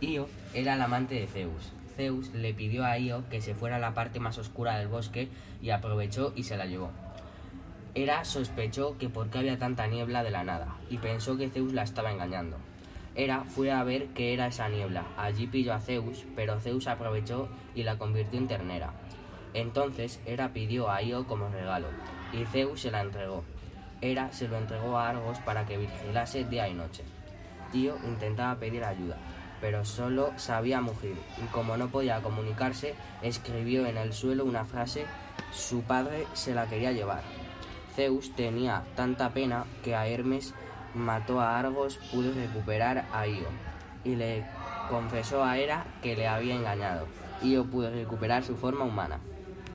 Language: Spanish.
Io era el amante de Zeus. Zeus le pidió a Io que se fuera a la parte más oscura del bosque y aprovechó y se la llevó. Hera sospechó que por qué había tanta niebla de la nada y pensó que Zeus la estaba engañando. Hera fue a ver qué era esa niebla. Allí pilló a Zeus, pero Zeus aprovechó y la convirtió en ternera. Entonces Hera pidió a Io como regalo y Zeus se la entregó. Hera se lo entregó a Argos para que vigilase día y noche. Io intentaba pedir ayuda, pero solo sabía mugir y como no podía comunicarse, escribió en el suelo una frase, su padre se la quería llevar. Zeus tenía tanta pena que a Hermes mató a Argos, pudo recuperar a Io y le confesó a Hera que le había engañado. Io pudo recuperar su forma humana.